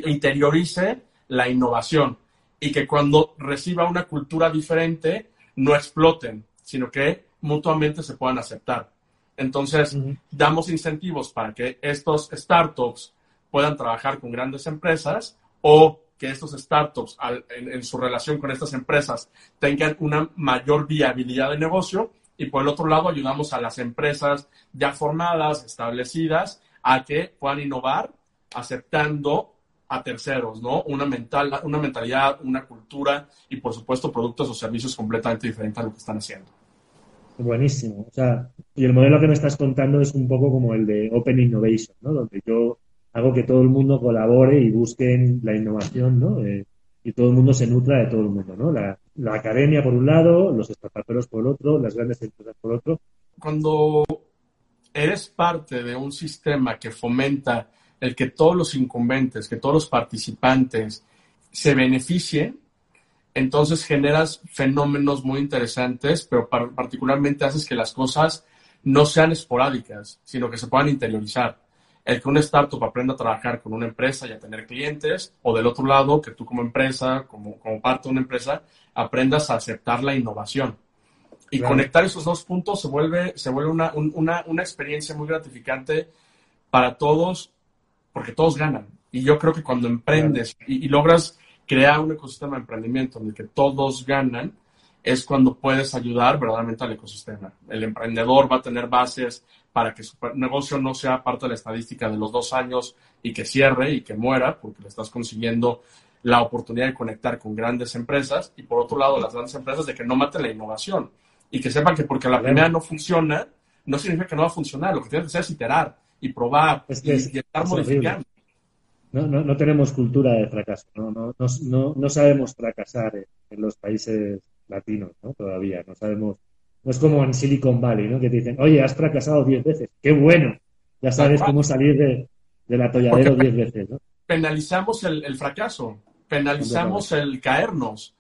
interiorice la innovación y que cuando reciba una cultura diferente no exploten, sino que mutuamente se puedan aceptar. Entonces, damos incentivos para que estos startups puedan trabajar con grandes empresas o que estos startups en, su relación con estas empresas tengan una mayor viabilidad de negocio y por el otro lado ayudamos a las empresas ya formadas, establecidas, a que puedan innovar aceptando a terceros, ¿no? Una, mental, una mentalidad, una cultura y por supuesto productos o servicios completamente diferentes a lo que están haciendo. Buenísimo. O sea, y el modelo que me estás contando es un poco como el de Open Innovation, ¿no? Donde yo hago que todo el mundo colabore y busquen la innovación, ¿no? Eh, y todo el mundo se nutra de todo el mundo, ¿no? La, academia por un lado, los startuperos por otro, las grandes empresas por otro. Cuando eres parte de un sistema que fomenta el que todos los incumbentes, que todos los participantes se beneficien, entonces generas fenómenos muy interesantes, pero particularmente haces que las cosas no sean esporádicas, sino que se puedan interiorizar. El que un startup aprenda a trabajar con una empresa y a tener clientes, o del otro lado, que tú como empresa, como, como parte de una empresa, aprendas a aceptar la innovación. Y conectar esos dos puntos se vuelve, se vuelve una, una, una experiencia muy gratificante para todos, porque todos ganan. Y yo creo que cuando emprendes y logras crear un ecosistema de emprendimiento en el que todos ganan, es cuando puedes ayudar verdaderamente al ecosistema. El emprendedor va a tener bases para que su negocio no sea parte de la estadística de los dos años y que cierre y que muera, porque le estás consiguiendo la oportunidad de conectar con grandes empresas y por otro lado las grandes empresas de que no maten la innovación. y que sepan que porque la primera no funciona, no significa que no va a funcionar. Lo que tienes que hacer es iterar y probar y, estar modificando. No, no, no, tenemos cultura de fracaso, no, no, no, no sabemos fracasar en, los países latinos, ¿no? Todavía, no sabemos, no es como en Silicon Valley, ¿no? Que te dicen, oye, has fracasado diez veces, qué bueno, ya sabes cómo salir de, del atolladero diez veces, ¿no? Penalizamos el, el fracaso, penalizamos el caernos,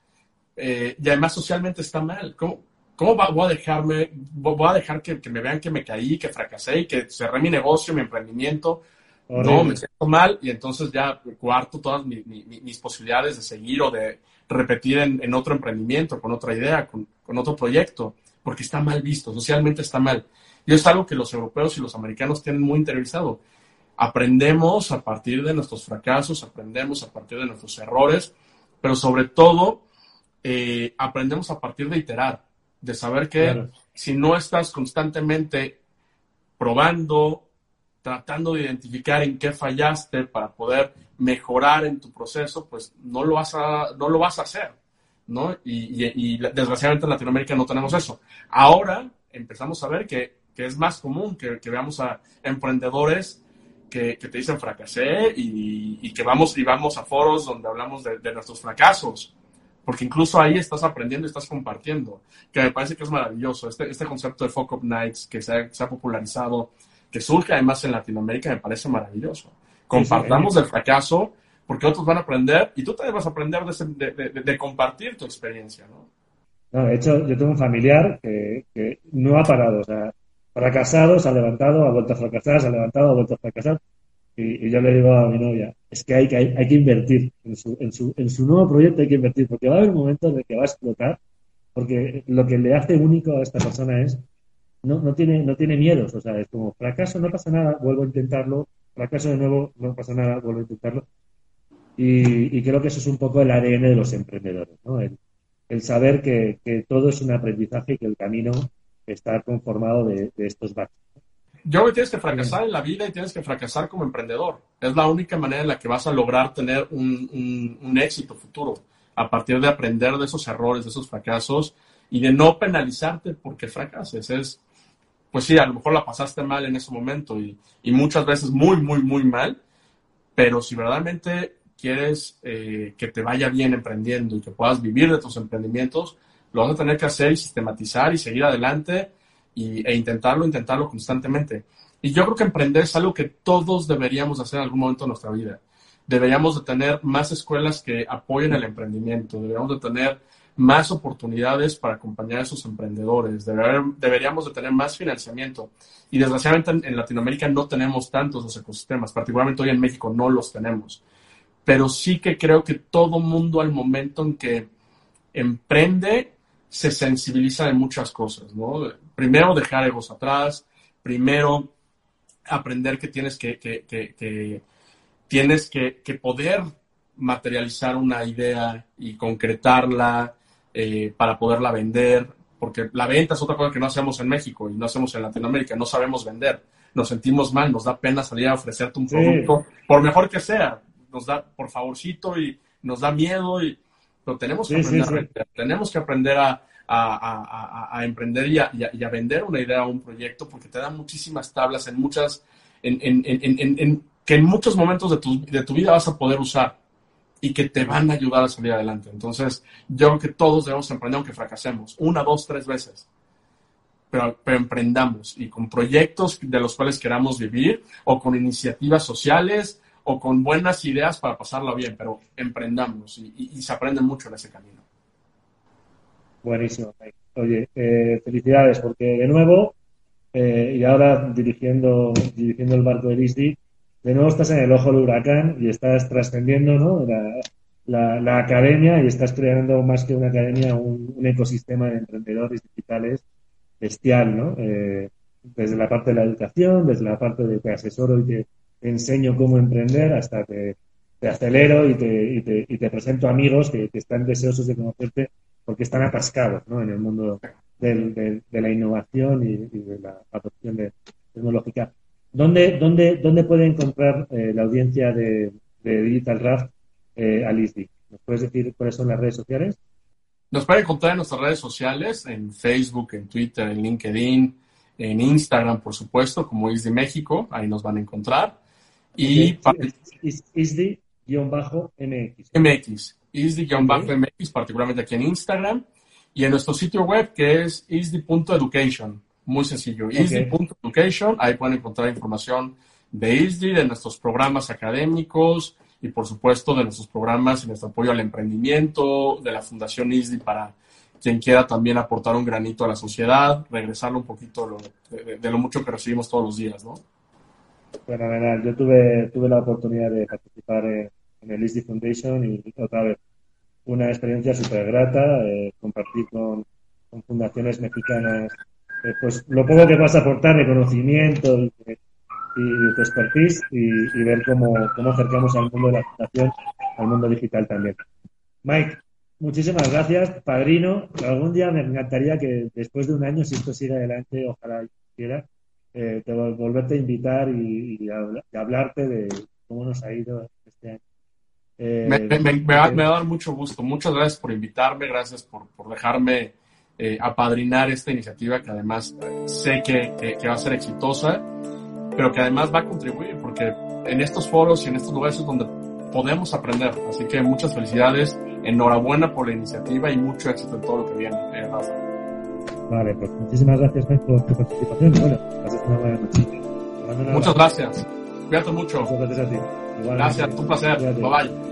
eh, y además socialmente está mal. ¿Cómo, cómo voy a dejarme, voy a dejar que, que, me vean que me caí, que fracasé y que cerré mi negocio, mi emprendimiento? No, me siento mal y entonces ya cuarto todas mis posibilidades de seguir o de repetir en, otro emprendimiento, con otra idea, con, otro proyecto, porque está mal visto, socialmente está mal. Y es algo que los europeos y los americanos tienen muy interiorizado. Aprendemos a partir de nuestros fracasos, aprendemos a partir de nuestros errores, pero sobre todo eh, aprendemos a partir de iterar, de saber que si no estás constantemente probando, tratando de identificar en qué fallaste para poder mejorar en tu proceso, pues no lo vas a, no lo vas a hacer, ¿no? Y, desgraciadamente en Latinoamérica no tenemos eso. Ahora empezamos a ver que, que es más común que, que, veamos a emprendedores que, que te dicen fracasé y, que vamos, y vamos a foros donde hablamos de, nuestros fracasos porque incluso ahí estás aprendiendo y estás compartiendo, que me parece que es maravilloso. Este, este concepto de Fuck Nights que se ha, se ha popularizado que surge además en Latinoamérica me parece maravilloso. Compartamos el fracaso porque otros van a aprender y tú también vas a aprender de, compartir tu experiencia, ¿no? ¿no? De hecho, yo tengo un familiar que, no ha parado, o sea, fracasado, se ha levantado, ha vuelto a fracasar, se ha levantado, ha vuelto a fracasar. Y, yo le digo a mi novia, es que hay, que, hay, que invertir en su, en, su, en su nuevo proyecto, hay que invertir, porque va a haber un momento en el que va a explotar, porque lo que le hace único a esta persona es no, no, tiene, no tiene miedos, o sea, es como fracaso, no pasa nada, vuelvo a intentarlo, fracaso de nuevo, no pasa nada, vuelvo a intentarlo. Y, creo que eso es un poco el ADN de los emprendedores, ¿no? El, saber que, todo es un aprendizaje y que el camino está conformado de, estos baches. Yo creo que tienes que fracasar en la vida y tienes que fracasar como emprendedor. Es la única manera en la que vas a lograr tener un, un éxito futuro, a partir de aprender de esos errores, de esos fracasos y de no penalizarte porque fracases. Es, pues sí, a lo mejor la pasaste mal en ese momento y, muchas veces muy, muy, muy mal, pero si verdaderamente quieres eh, que te vaya bien emprendiendo y que puedas vivir de tus emprendimientos, lo vas a tener que hacer y sistematizar y seguir adelante y, e intentarlo, intentarlo constantemente. Y yo creo que emprender es algo que todos deberíamos hacer en algún momento de nuestra vida. Deberíamos de tener más escuelas que apoyen el emprendimiento, deberíamos de tener más oportunidades para acompañar a esos emprendedores, deberíamos de tener más financiamiento. Y desgraciadamente en, Latinoamérica no tenemos tantos los ecosistemas, particularmente hoy en México no los tenemos. Pero sí que creo que todo mundo al momento en que emprende se sensibiliza de muchas cosas, ¿no? Primero dejar egos atrás, primero aprender que tienes que, tienes que, poder materializar una idea y concretarla eh, para poderla vender, porque la venta es otra cosa que no hacemos en México y no hacemos en Latinoamérica, no sabemos vender, nos sentimos mal, nos da pena salir a ofrecerte un producto, por mejor que sea, nos da por favorcito y nos da miedo, y, pero tenemos que aprender a vender, tenemos que aprender a, a, emprender y, y a, vender una idea o un proyecto, porque te da muchísimas tablas en muchas, en, en, en, que en muchos momentos de tu, de tu vida vas a poder usar y que te van a ayudar a salir adelante. Entonces, yo creo que todos debemos emprender aunque fracasemos, una, dos, tres veces. Pero, emprendamos y con proyectos de los cuales queramos vivir o con iniciativas sociales o con buenas ideas para pasarlo bien, pero emprendamos y, se aprende mucho en ese camino. Buenísimo. Oye, eh, felicidades porque de nuevo, eh, y ahora dirigiendo, dirigiendo el barco de ISDI, de nuevo estás en el ojo del huracán y estás trascendiendo ¿no? la, academia y estás creando más que una academia un, ecosistema de emprendedores digitales bestial, ¿no? Eh, desde la parte de la educación, desde la parte de te asesoro y te, enseño cómo emprender hasta que te acelero y te, y te, presento amigos que, están deseosos de conocerte porque están atascados ¿no? en el mundo de la innovación y, y, de la adopción de tecnológica. ¿Dónde, dónde, dónde puede encontrar eh, la audiencia de, Digital Raft eh, a ¿Nos puedes decir cuáles son las redes sociales? Nos pueden encontrar en nuestras redes sociales, en Facebook, en Twitter, en LinkedIn, en Instagram, por supuesto, como ISDI México, ahí nos van a encontrar. Y ISDI-MX. MX, ISDI-MX, particularmente aquí en Instagram. Y en nuestro sitio web que es isdi.education. Muy sencillo, isdi.education. Ahí pueden encontrar información de ISDI, de nuestros programas académicos y por supuesto de nuestros programas y nuestro apoyo al emprendimiento, de la Fundación ISDI para quien quiera también aportar un granito a la sociedad, regresarle un poquito de, lo mucho que recibimos todos los días, ¿no? Fenomenal. Yo tuve, tuve la oportunidad de participar en, el ISDI Foundation y otra vez una experiencia súper grata, eh, compartir con, fundaciones mexicanas eh, pues lo poco que vas a aportar de conocimiento y, y tu expertise y, ver cómo, cómo acercamos al mundo de la fundación al mundo digital también. Mike, muchísimas gracias, padrino. Algún día me encantaría que después de un año, si esto sigue adelante, ojalá quiera, eh, te volverte a invitar y, hablarte de cómo nos ha ido este año. Eh, me, va, a dar mucho gusto. Muchas gracias por invitarme, gracias por, dejarme eh, apadrinar esta iniciativa que además sé que, va a ser exitosa, pero que además va a contribuir, porque en estos foros y en estos lugares es donde podemos aprender. Así que muchas felicidades, enhorabuena por la iniciativa y mucho éxito en todo lo que viene, eh, Vale, pues muchísimas gracias Mike por tu participación. Bueno, buena noche. Muchas gracias. Cuídate mucho. Muchas gracias a ti. Gracias, un placer. Bye bye.